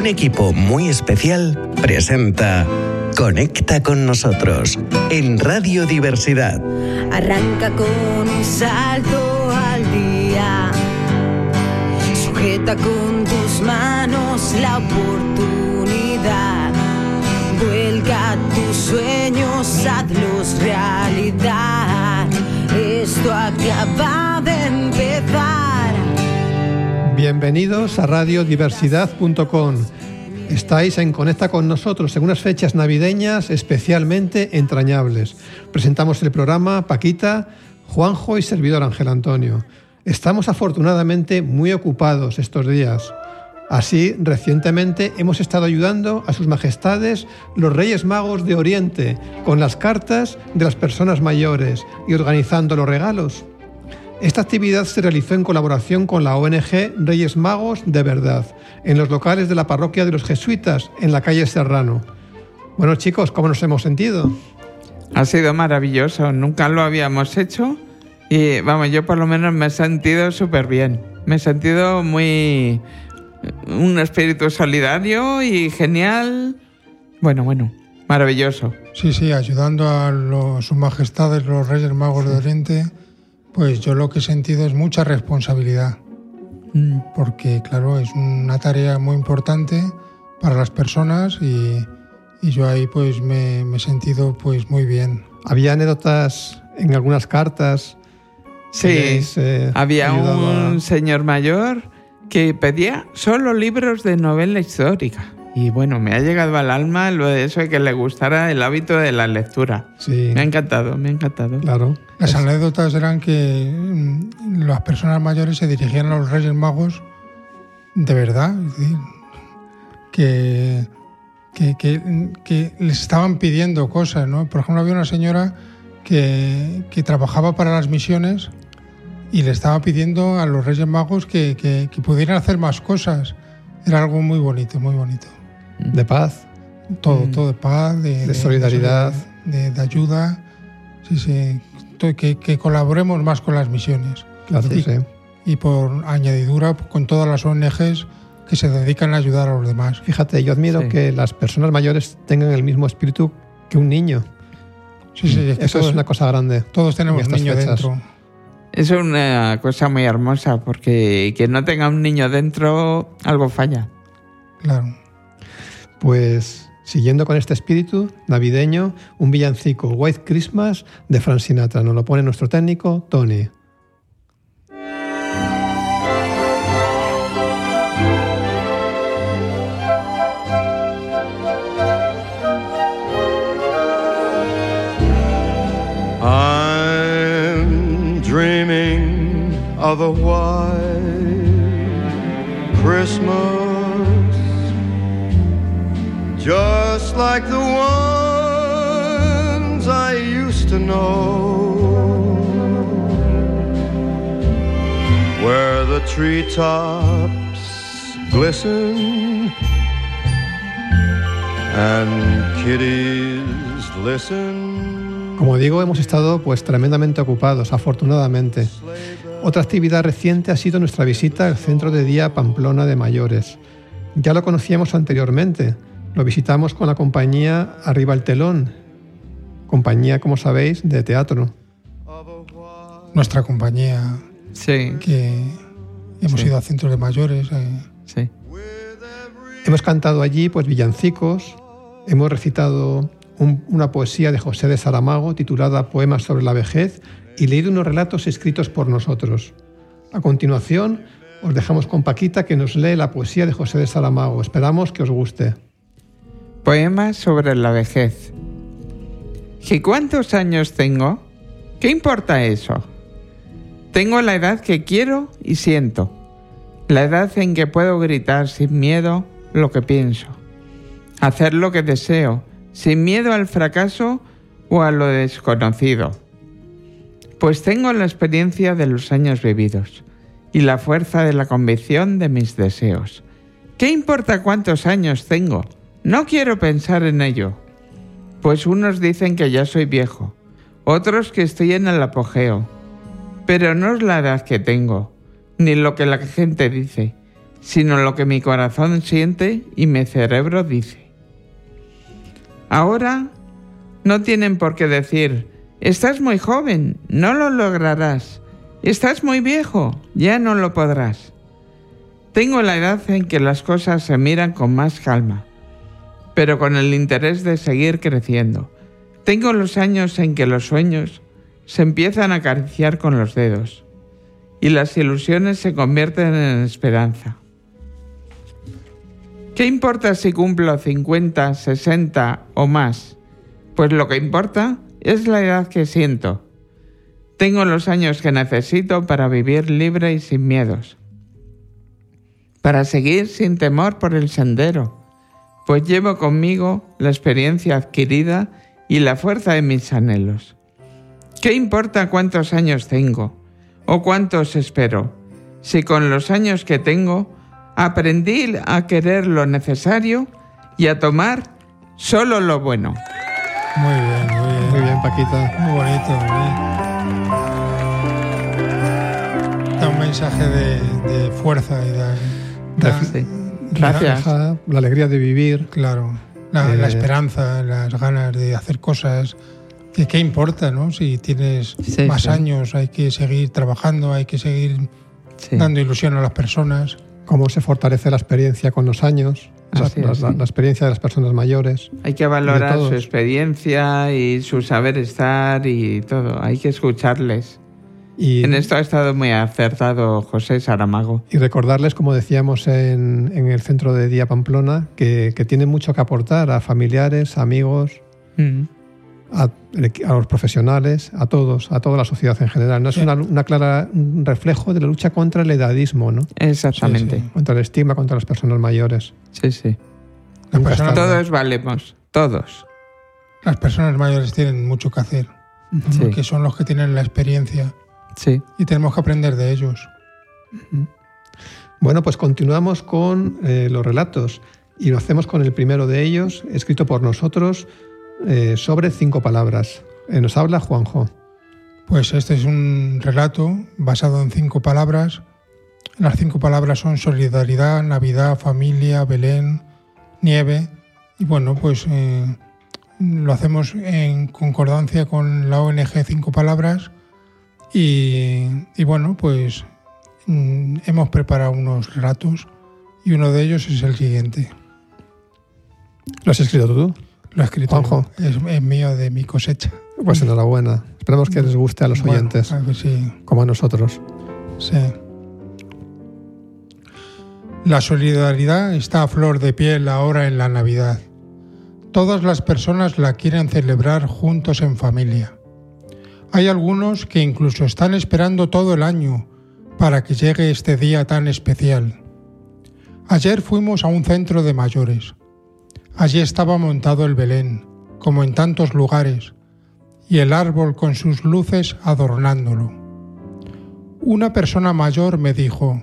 un equipo muy especial presenta Conecta con nosotros en Radio Diversidad. Arranca con un salto al día. Sujeta con tus manos la oportunidad. Vuelca tus sueños, hazlos realidad. Esto acaba de empezar. Bienvenidos a radiodiversidad.com. Estáis en Conecta con nosotros en unas fechas navideñas especialmente entrañables. Presentamos el programa Paquita, Juanjo y servidor Ángel Antonio. Estamos afortunadamente muy ocupados estos días. Así, recientemente hemos estado ayudando a sus majestades los Reyes Magos de Oriente con las cartas de las personas mayores y organizando los regalos. Esta actividad se realizó en colaboración con la ONG Reyes Magos de Verdad, en los locales de la parroquia de los jesuitas, en la calle Serrano. Bueno chicos, ¿cómo nos hemos sentido? Ha sido maravilloso, nunca lo habíamos hecho y vamos, yo por lo menos me he sentido súper bien. Me he sentido muy... un espíritu solidario y genial. Bueno, bueno, maravilloso. Sí, sí, ayudando a los, sus majestades, los Reyes Magos de Oriente, pues yo lo que he sentido es mucha responsabilidad. Mm. Porque, claro, es una tarea muy importante para las personas y, y yo ahí pues me, me he sentido pues muy bien. Había anécdotas en algunas cartas. Sí, habéis, eh, había a- un señor mayor que pedía solo libros de novela histórica. Y bueno, me ha llegado al alma lo de eso de que le gustara el hábito de la lectura. Sí, Me ha encantado, me ha encantado. claro. Las Es- anécdotas eran que mm, las personas mayores se dirigían a los Reyes Magos de verdad, es decir, que, que, que- que les estaban pidiendo cosas, ¿no? Por ejemplo, había una señora que, que trabajaba para las misiones y le estaba pidiendo a los Reyes Magos que pudieran hacer más cosas. Era algo muy bonito, muy bonito. De paz. Todo, Mm. todo de paz, de, De solidaridad. de, de ayuda. Sí, sí. Que, que colaboremos más con las misiones. Claro que Sí. sí. Y por añadidura, con todas las ONGs que se dedican a ayudar a los demás. Fíjate, yo admiro Sí. que las personas mayores tengan el mismo espíritu que un niño. Sí, sí, es que Eso todos, es una cosa grande. todos tenemos niños fechas. dentro. Es una cosa muy hermosa porque que no tenga un niño dentro, algo falla. Claro. Pues siguiendo con este espíritu navideño, un villancico White Christmas de Frank Sinatra. Nos lo pone nuestro técnico Tony. I'm dreaming of a white Christmas, like the ones I used to know, where the treetops glisten and kitties listen. Como digo, hemos estado pues tremendamente ocupados, afortunadamente. Otra actividad reciente ha sido nuestra visita al Centro de Día Pamplona de Mayores. Ya lo conocíamos anteriormente. Lo visitamos con la compañía Arriba el Telón, compañía, como sabéis, de teatro. Nuestra compañía Sí, que hemos Sí. ido a centros de mayores. eh, sí. Hemos cantado allí pues villancicos, hemos recitado un- una poesía de José de Saramago titulada Poemas sobre la vejez y leído unos relatos escritos por nosotros. A continuación, os dejamos con Paquita que nos lee la poesía de José de Saramago. Esperamos que os guste. Poemas sobre la vejez. ¿Y cuántos años tengo? ¿Qué importa eso? Tengo la edad que quiero y siento. La edad en que puedo gritar sin miedo lo que pienso. Hacer lo que deseo, sin miedo al fracaso o a lo desconocido. Pues tengo la experiencia de los años vividos y la fuerza de la convicción de mis deseos. ¿Qué importa cuántos años tengo? No quiero pensar en ello. Pues unos dicen que ya soy viejo, otros que estoy en el apogeo. Pero no es la edad que tengo, ni lo que la gente dice, sino lo que mi corazón siente y mi cerebro dice. Ahora no tienen por qué decir, estás muy joven, no lo lograrás, estás muy viejo, ya no lo podrás. Tengo la edad en que las cosas se miran con más calma, pero con el interés de seguir creciendo. Tengo los años en que los sueños se empiezan a acariciar con los dedos y las ilusiones se convierten en esperanza. ¿Qué importa si cumplo 50, 60 o más? Pues lo que importa es la edad que siento. Tengo los años que necesito para vivir libre y sin miedos. Para seguir sin temor por el sendero, pues llevo conmigo la experiencia adquirida y la fuerza de mis anhelos. ¿Qué importa cuántos años tengo o cuántos espero? Si con los años que tengo aprendí a querer lo necesario y a tomar solo lo bueno. Muy bien, muy bien. Muy bien, Paquita. Muy bonito. muy- Da un mensaje de, de fuerza y da, da- Sí. Gracias. La alegría de vivir. claro, la, Eh, la esperanza, las ganas de hacer cosas. ¿Qué, qué importa, no? Si tienes Sí, más sí. años, hay que seguir trabajando, hay que seguir Sí. dando ilusión a las personas. Cómo se fortalece la experiencia con los años. La, es, experiencia de las personas mayores. Hay que valorar su experiencia y su saber estar y todo. Hay que escucharles. Y, En esto ha estado muy acertado José Saramago. y recordarles, como decíamos en, en el centro de Día Pamplona, que, que tienen mucho que aportar a familiares, amigos, Mm. a, a los profesionales, a todos, a toda la sociedad en general. No es Sí. una, una clara un reflejo de la lucha contra el edadismo, ¿no? Exactamente. Sí, sí. contra el estigma contra las personas mayores. Sí, sí. Las personas, Todos valemos. Todos. las personas mayores tienen mucho que hacer, Sí. porque son los que tienen la experiencia Sí. y tenemos que aprender de ellos. Bueno, pues continuamos con eh, los relatos y lo hacemos con el primero de ellos, escrito por nosotros, eh, sobre cinco palabras. Eh, nos habla Juanjo. Pues este es un relato basado en cinco palabras. Las cinco palabras son solidaridad, Navidad, familia, Belén, nieve. Y bueno, pues lo hacemos en concordancia con la ONG Cinco Palabras. Y, y bueno, pues mm, hemos preparado unos relatos y uno de ellos es el siguiente. ¿Lo has escrito tú? Lo ha escrito Juanjo. es, es mío de mi cosecha. Pues enhorabuena. Esperamos que les guste a los Bueno, oyentes, a ver si- como a nosotros. Sí. La solidaridad está a flor de piel ahora en la Navidad. Todas las personas la quieren celebrar juntos en familia. Hay algunos que incluso están esperando todo el año para que llegue este día tan especial. Ayer fuimos a un centro de mayores. Allí estaba montado el Belén, como en tantos lugares, y el árbol con sus luces adornándolo. Una persona mayor me dijo,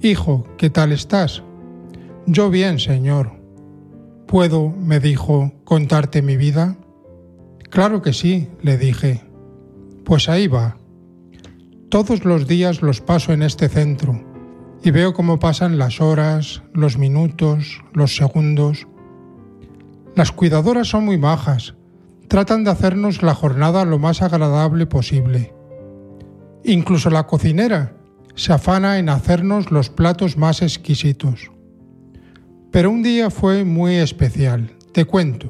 Hijo, ¿qué tal estás? Yo bien, señor. ¿Puedo, me dijo, contarte mi vida? Claro que sí, le dije. Pues ahí va. Todos los días los paso en este centro y veo cómo pasan las horas, los minutos, los segundos. Las cuidadoras son muy majas, tratan de hacernos la jornada lo más agradable posible. Incluso la cocinera se afana en hacernos los platos más exquisitos. Pero un día fue muy especial, te cuento.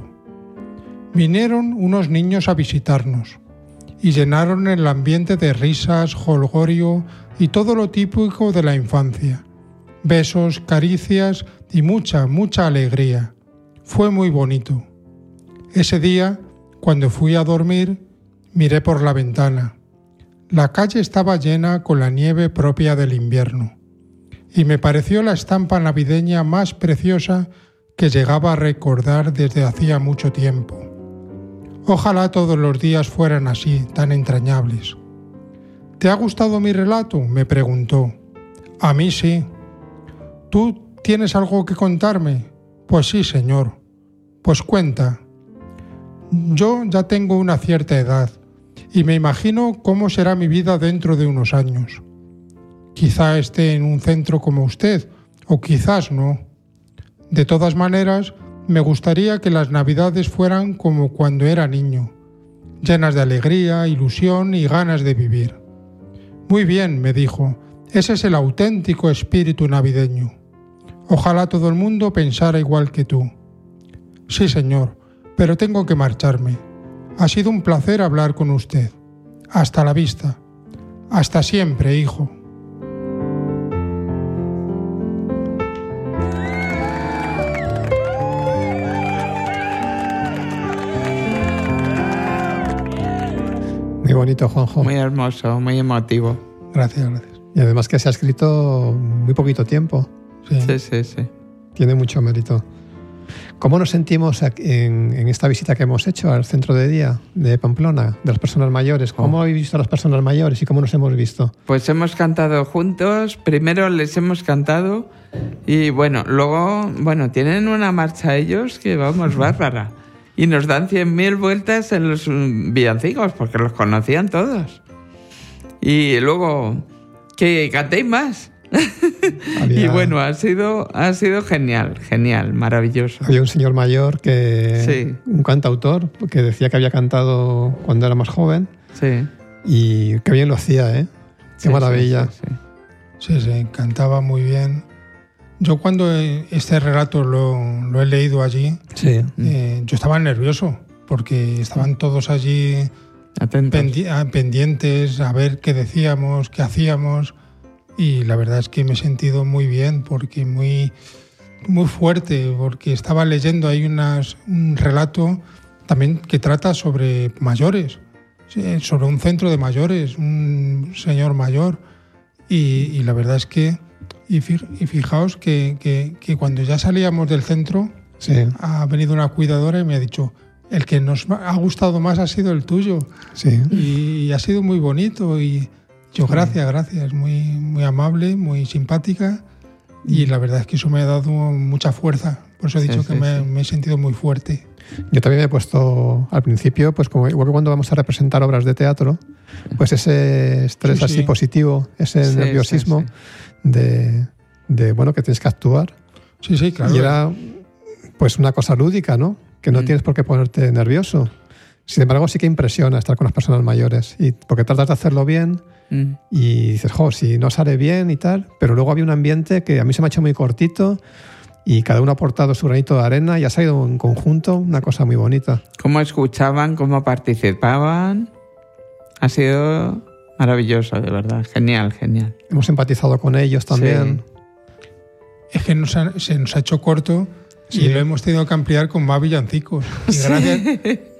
Vinieron unos niños a visitarnos y llenaron el ambiente de risas, jolgorio y todo lo típico de la infancia. Besos, caricias y mucha, mucha alegría. Fue muy bonito. Ese día, cuando fui a dormir, miré por la ventana. La calle estaba llena con la nieve propia del invierno, y me pareció la estampa navideña más preciosa que llegaba a recordar desde hacía mucho tiempo. Ojalá todos los días fueran así, tan entrañables. ¿Te ha gustado mi relato? me preguntó. A mí sí. ¿Tú tienes algo que contarme? Pues sí, señor. Pues cuenta. Yo ya tengo una cierta edad y me imagino cómo será mi vida dentro de unos años. Quizá esté en un centro como usted, o quizás no. De todas maneras, me gustaría que las navidades fueran como cuando era niño, llenas de alegría, ilusión y ganas de vivir. Muy bien, me dijo, ese es el auténtico espíritu navideño. Ojalá todo el mundo pensara igual que tú. Sí, señor, pero tengo que marcharme. Ha sido un placer hablar con usted. Hasta la vista. Hasta siempre, hijo. Muy bonito, Juanjo. Muy hermoso, muy emotivo. Gracias, gracias. Y además que se ha escrito muy poquito tiempo. Sí. Sí, sí, sí. Tiene mucho mérito. ¿Cómo nos sentimos en, en esta visita que hemos hecho al centro de día de Pamplona, de las personas mayores? ¿Cómo Oh. habéis visto a las personas mayores y cómo nos hemos visto? Pues hemos cantado juntos, primero les hemos cantado y bueno, luego, bueno, tienen una marcha ellos que vamos, bárbara. Y nos dan cien mil vueltas en los mm, villancicos porque los conocían todos. Y luego, que cantéis más. Había- Y bueno, ha sido, ha sido genial, genial, maravilloso. Había un señor mayor que, Sí. un cantautor, que decía que había cantado cuando era más joven Sí. y qué bien lo hacía, ¿eh? Qué sí, maravilla. sí, sí, sí. Cantaba muy bien. Yo cuando eh, este relato lo, lo he leído allí, Sí. eh, yo estaba nervioso porque estaban todos allí pendi- ah, pendientes a ver qué decíamos, qué hacíamos y la verdad es que me he sentido muy bien porque muy muy fuerte porque estaba leyendo ahí unas, un relato también que trata sobre mayores, sobre un centro de mayores, un señor mayor y, y la verdad es que y, fi- y fijaos que, que- que cuando ya salíamos del centro Sí. ha venido una cuidadora y me ha dicho el que nos ha gustado más ha sido el tuyo Sí. y ha sido muy bonito y yo gracias, gracias, muy, muy amable, muy simpática y la verdad es que eso me ha dado mucha fuerza, por eso he Sí, dicho que sí, me, sí. me he sentido muy fuerte. Yo también me he puesto al principio, pues como igual que cuando vamos a representar obras de teatro, pues ese estrés Sí, así sí. positivo, ese Sí, nerviosismo sí, De, de, bueno, que tienes que actuar. Sí, sí, claro. Y era pues una cosa lúdica, ¿no? Que no Mm. tienes por qué ponerte nervioso. Sin embargo, sí que impresiona estar con las personas mayores. Y porque tratas de hacerlo bien Mm. y dices, jo, si no sale bien y tal. Pero luego había un ambiente que a mí se me ha hecho muy cortito y cada uno ha aportado su granito de arena y ha salido en conjunto una cosa muy bonita. Cómo escuchaban, cómo participaban. Ha sido maravilloso, de verdad. Genial, genial. Hemos empatizado con ellos también. Es que nos ha- se nos ha hecho corto Sí. y lo hemos tenido que ampliar con más villancicos. Y gracias,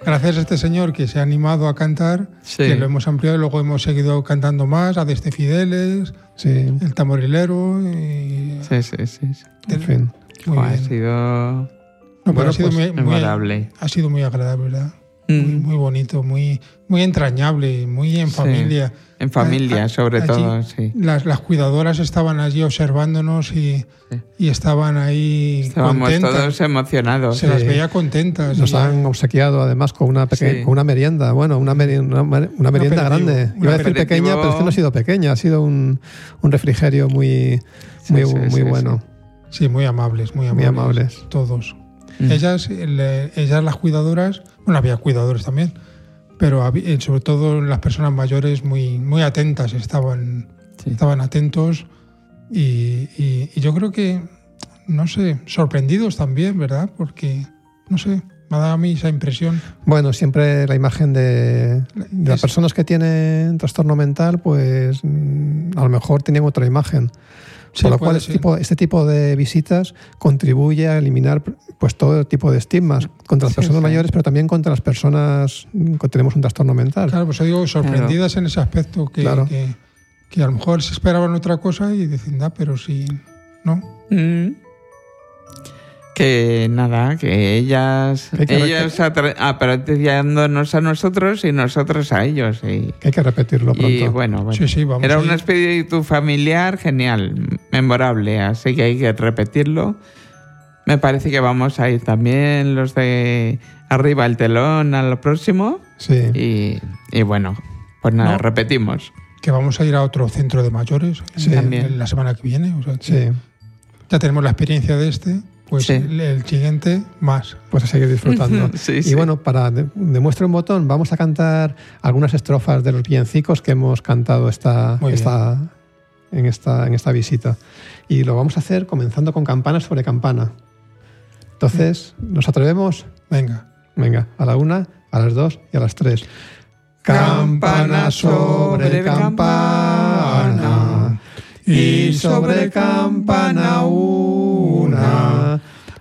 gracias a este señor que se ha animado a cantar, Sí. que lo hemos ampliado y luego hemos seguido cantando más, a Desde Fideles, Sí, el tamorilero y... Sí, sí, sí. sí. en fin. Muy ha bien. sido No, pero Bueno, ha sido pues, muy, muy- memorable. ha sido muy agradable, ¿verdad? Muy, Mm. muy bonito, muy, muy entrañable, muy en Sí. familia. En familia, A- a- sobre allí todo, sí. Las, las cuidadoras estaban allí observándonos y, Sí. y estaban ahí Estábamos contentas. todos emocionados. Se las Sí. veía contentas. Nos y- han obsequiado además con una, peque- Sí. con una merienda. Bueno, una, meri- una, mer- una merienda aperitivo, grande. un Iba a decir aperitivo. pequeña, pero es que no ha sido pequeña. Ha sido un, un refrigerio muy, Sí, muy, sí, muy sí, bueno. Sí, muy amables, muy Muy amables. amables. Todos. Mm. Ellas, le- ellas, las cuidadoras, bueno, había cuidadores también, pero había- eh, sobre todo las personas mayores muy, muy atentas, estaban, Sí. estaban atentos y, y- y yo creo que, no sé, sorprendidos también, ¿verdad? Porque, no sé, me ha dado a mí esa impresión. Bueno, siempre la imagen de, de las personas que tienen trastorno mental, pues mm, a lo mejor tienen otra imagen. Sí, Por lo cual este tipo, este tipo de visitas contribuye a eliminar pues todo tipo de estigmas contra las Sí, personas sí. mayores, pero también contra las personas que tenemos un trastorno mental. Claro, pues yo digo, sorprendidas en ese aspecto, que, Claro. que, que a lo mejor se esperaban otra cosa y dicen, da, pero si no. Mm. Que nada, que ellas, que ellas atra- apreciándonos a nosotros y nosotros a ellos. Y, Que hay que repetirlo pronto. y bueno, bueno. Sí, sí, vamos Era un espíritu familiar genial, memorable, así que hay que repetirlo. Me parece que vamos a ir también los de arriba el telón a lo próximo. Sí. Y, y bueno, pues nada, No. repetimos. que vamos a ir a otro centro de mayores Sí. la semana que viene. O sea que Sí, Ya tenemos la experiencia de este, pues Sí. el, siguiente más. pues a seguir disfrutando. Sí, y sí. bueno, para de- un botón, vamos a cantar algunas estrofas de los villancicos que hemos cantado esta, esta, en, esta, en esta visita. Y lo vamos a hacer comenzando con campana sobre campana. Entonces, ¿nos atrevemos? Venga. Venga, a la una, a las dos y a las tres. Campana sobre campana y sobre campana una.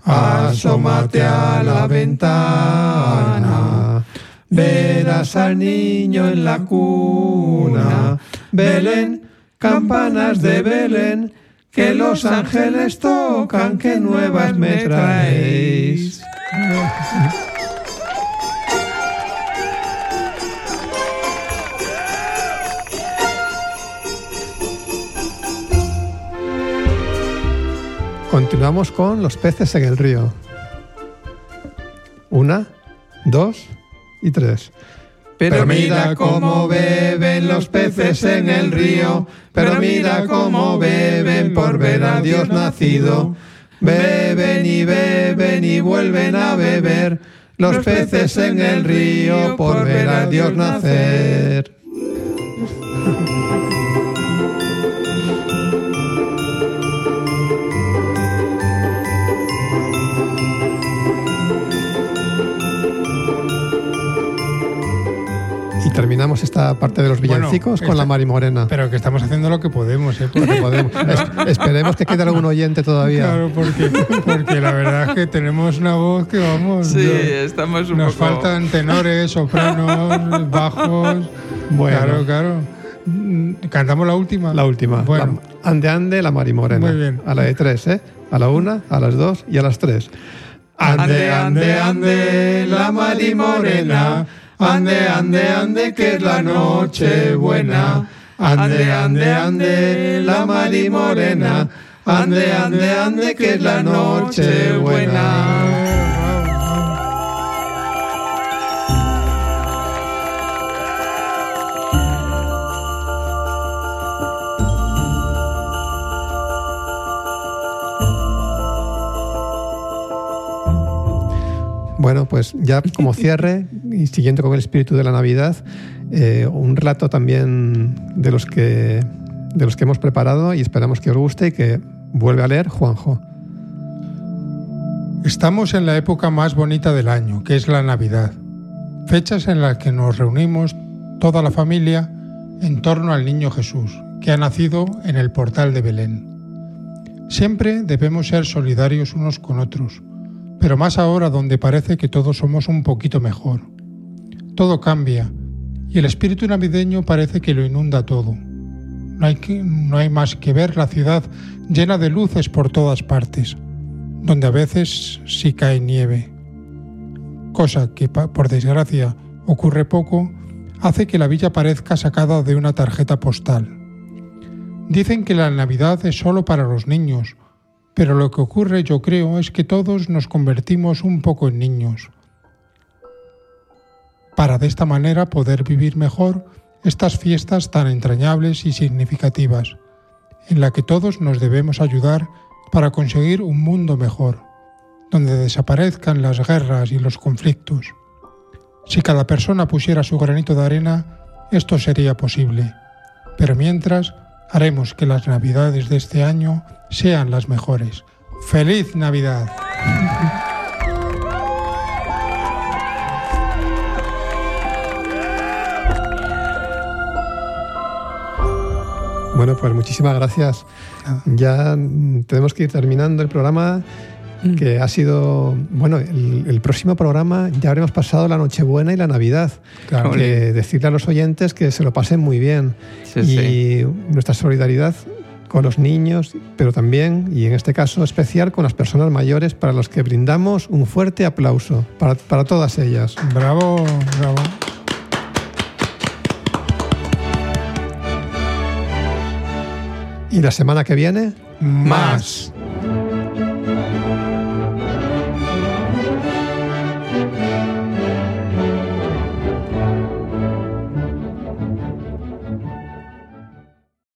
Asómate a la ventana. Verás al niño en la cuna. Belén, campanas de Belén, que los ángeles tocan, que nuevas me traéis. Continuamos con los peces en el río. Una, dos y tres. Pero mira cómo beben los peces en el río, pero mira cómo beben por ver a Dios nacido. Beben y beben y vuelven a beber los peces en el río por ver a Dios nacer. Terminamos esta parte de los Bueno, villancicos con la Mari Morena. Pero que estamos haciendo lo que podemos, ¿eh? Lo que podemos. Es- esperemos que quede algún oyente todavía. Claro, porque, porque la verdad es que tenemos una voz que vamos. Sí, yo- estamos un nos poco... faltan tenores, sopranos, bajos. Bueno. Claro, claro. Mm, Cantamos la última. La última. Bueno, La- ande, ande, la Mari Morena. Muy bien. A la de tres, ¿eh? A la una, a las dos y a las tres. Ande, ande, ande, la Mari Morena. Ande, ande, ande, que es la noche buena. Ande, ande, ande, la Mari Morena. Ande, ande, ande, que es la noche buena. Bueno, pues ya como cierre y siguiendo con el espíritu de la Navidad, eh, un relato también de los que de los que hemos preparado y esperamos que os guste y que vuelve a leer Juanjo. Estamos en la época más bonita del año, que es la Navidad. Fechas en las que nos reunimos toda la familia en torno al niño Jesús, que ha nacido en el portal de Belén. Siempre debemos ser solidarios unos con otros, pero más ahora donde parece que todos somos un poquito mejor. Todo cambia y el espíritu navideño parece que lo inunda todo. No hay, no hay más que ver la ciudad llena de luces por todas partes donde a veces sí cae nieve. Cosa que, por desgracia, ocurre poco, hace que la villa parezca sacada de una tarjeta postal. Dicen que la Navidad es solo para los niños, pero lo que ocurre yo creo es que todos nos convertimos un poco en niños. Para de esta manera poder vivir mejor estas fiestas tan entrañables y significativas, en la que todos nos debemos ayudar para conseguir un mundo mejor, donde desaparezcan las guerras y los conflictos. Si cada persona pusiera su granito de arena, esto sería posible. Pero mientras, haremos que las navidades de este año sean las mejores. ¡Feliz Navidad! Bueno, pues muchísimas gracias. Ya tenemos que ir terminando el programa, que ha sido, bueno, el, el próximo programa ya habremos pasado la Nochebuena y la Navidad. Claro. Que decirle a los oyentes que se lo pasen muy bien. Sí, y sí. nuestra solidaridad con los niños, pero también, y en este caso especial, con las personas mayores, para los que brindamos un fuerte aplauso, para, para todas ellas. Bravo, bravo. Y la semana que viene, Más.